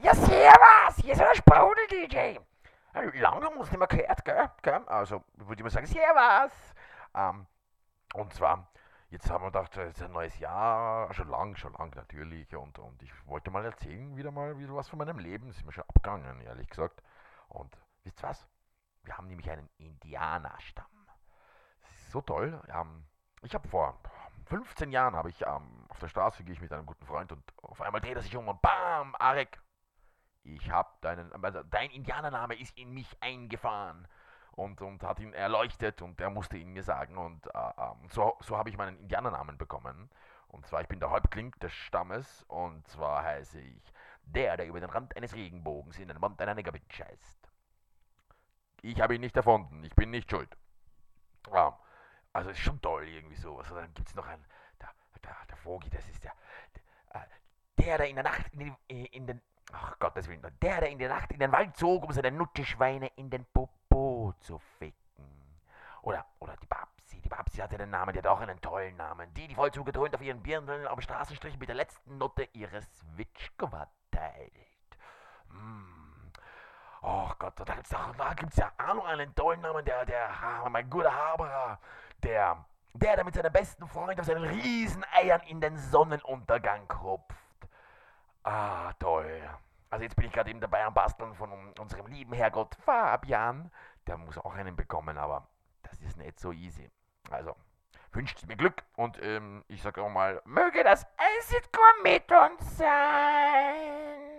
Ja, servus, hier ist der Sprudel-DJ. Lange haben wir uns nicht mehr gehört, gell? gell? Also, würde ich mal sagen, servus. Ähm, und zwar, jetzt haben wir gedacht, es ist ein neues Jahr, schon lang, schon lang natürlich. Und, und ich wollte mal erzählen, wieder mal wieder was von meinem Leben. Ist mir schon abgegangen, ehrlich gesagt. Und wisst ihr was? Wir haben nämlich einen Indianerstamm. Das ist so toll. Ähm, ich habe vor 15 Jahren habe ich ähm, auf der Straße gehe ich mit einem guten Freund und auf einmal dreht er sich um und bam, Arek, ich hab deinen, also dein Indianername ist in mich eingefahren und, und hat ihn erleuchtet und er musste ihn mir sagen und äh, ähm, so, so habe ich meinen Indianernamen bekommen. Und zwar, ich bin der Häuptling des Stammes und zwar heiße ich der, der über den Rand eines Regenbogens in den Mund einer Negerwitsch scheißt. Ich habe ihn nicht erfunden, ich bin nicht schuld. Ähm, also ist schon toll irgendwie sowas. Also dann gibt es noch einen, der, der, der Vogel, das ist der, der, äh, der, in der Nacht in, in den, ach Gottes Willen, der, der in der Nacht in den Wald zog, um seine Nutteschweine in den Popo zu ficken. Oder, oder die Babsi, die Babsi hatte den Namen, die hat auch einen tollen Namen. Die, die voll zugedröhnt auf ihren Birnen am Straßenstrich mit der letzten Nutte ihres Witschgewart teilt. Mm. Oh Gott, da gibt's, da gibt's ja auch noch einen tollen Namen, der, der, mein guter Haberer, der, der, der mit seinem besten Freund auf seinen Rieseneiern in den Sonnenuntergang hupft. Ah, toll. Also jetzt bin ich gerade eben dabei am Basteln von unserem lieben Herrgott Fabian. Der muss auch einen bekommen, aber das ist nicht so easy. Also, wünscht mir Glück und ähm, ich sage auch mal, möge das mit uns sein.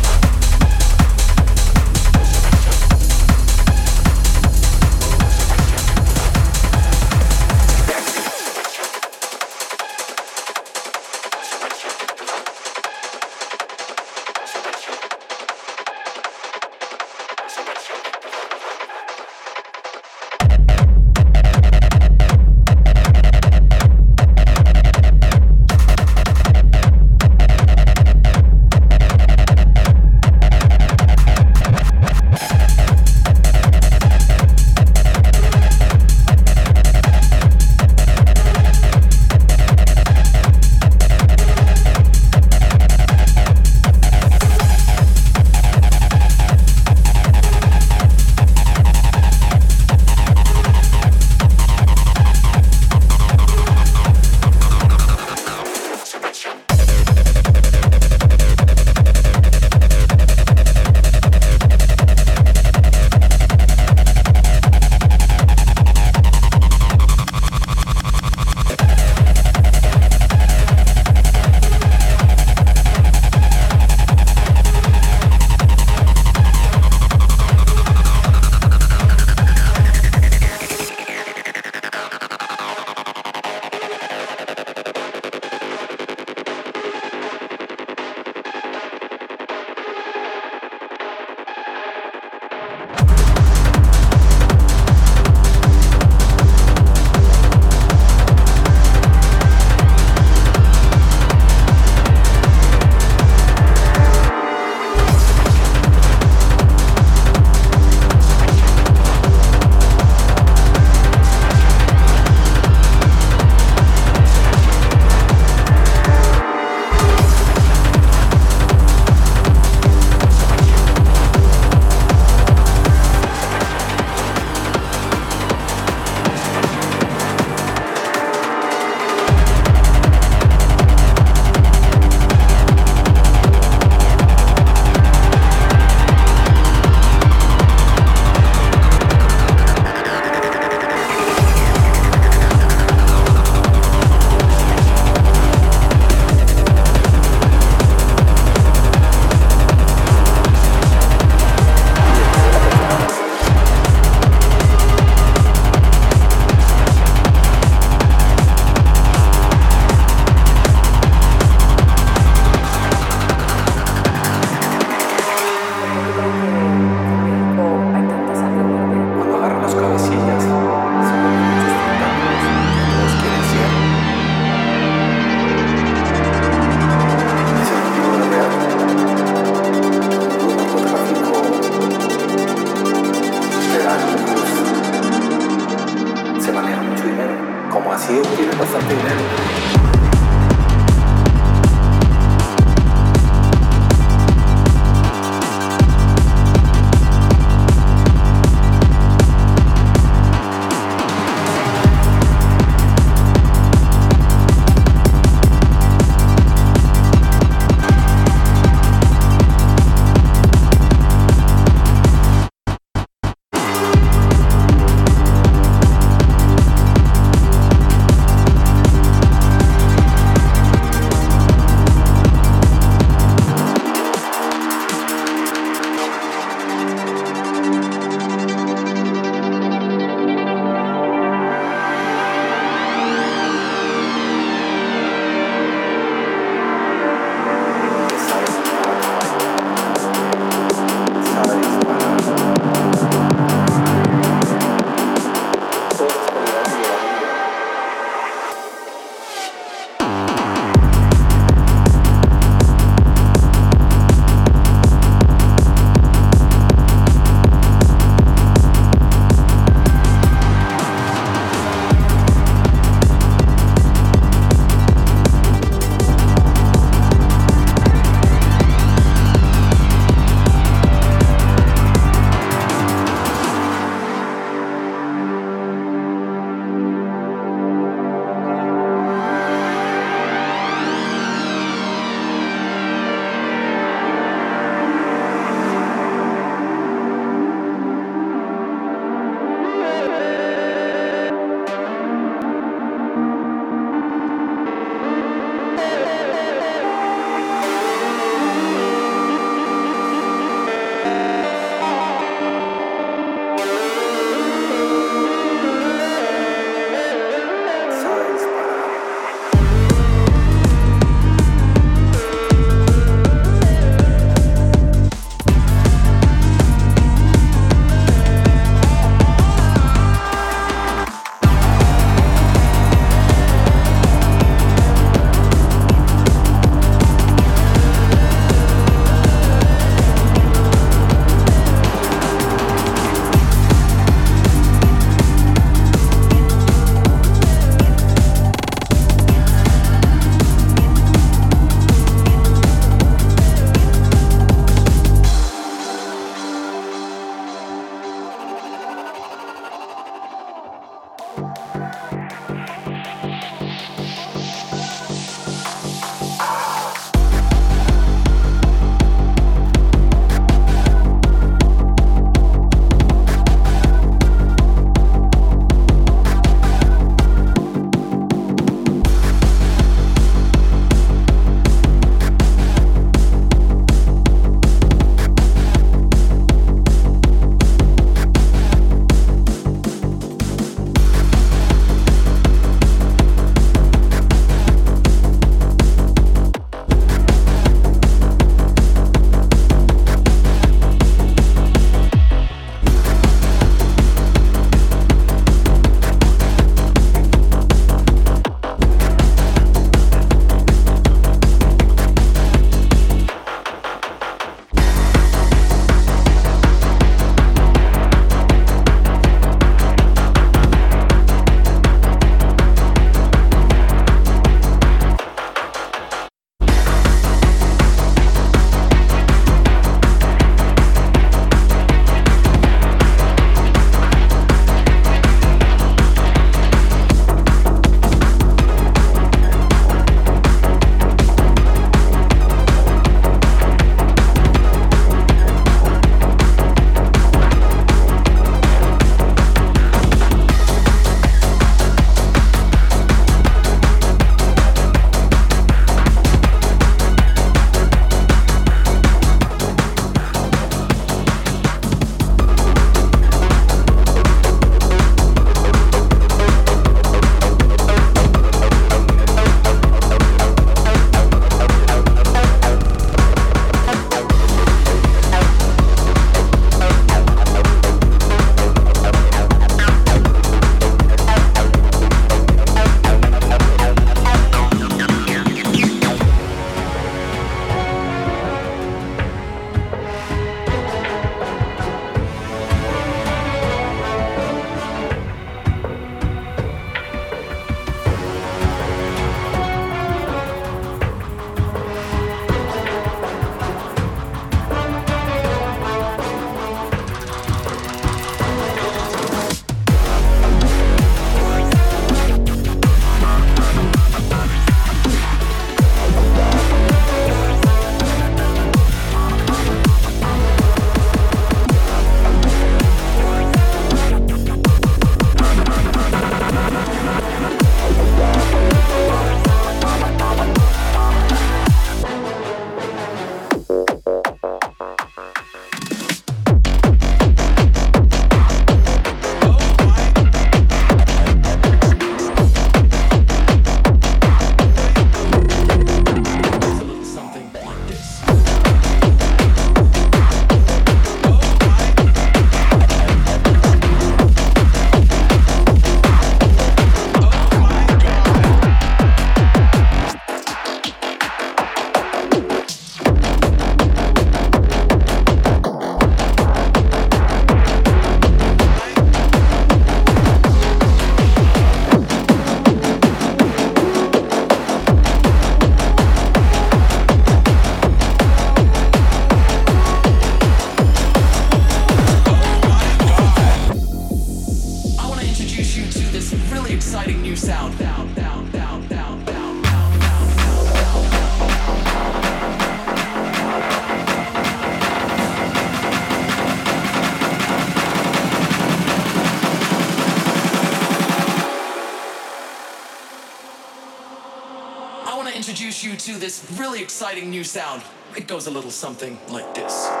to this really exciting new sound. It goes a little something like this.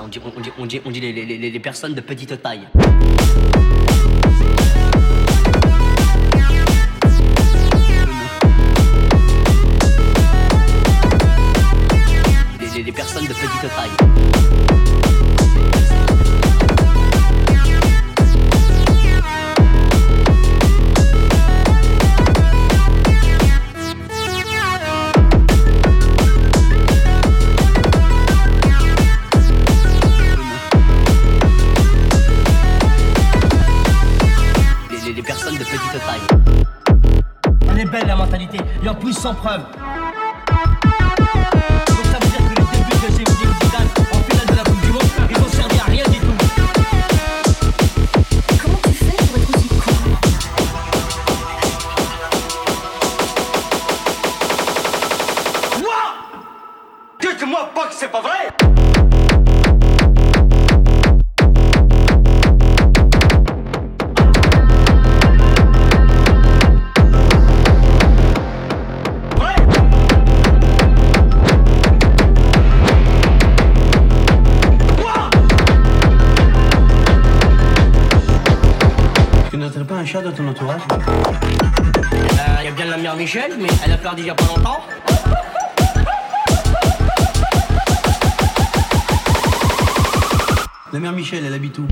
Hein. On dit, les personnes de petite taille. Michel, mais elle a perdu déjà pas longtemps. La mère Michel, elle habite où?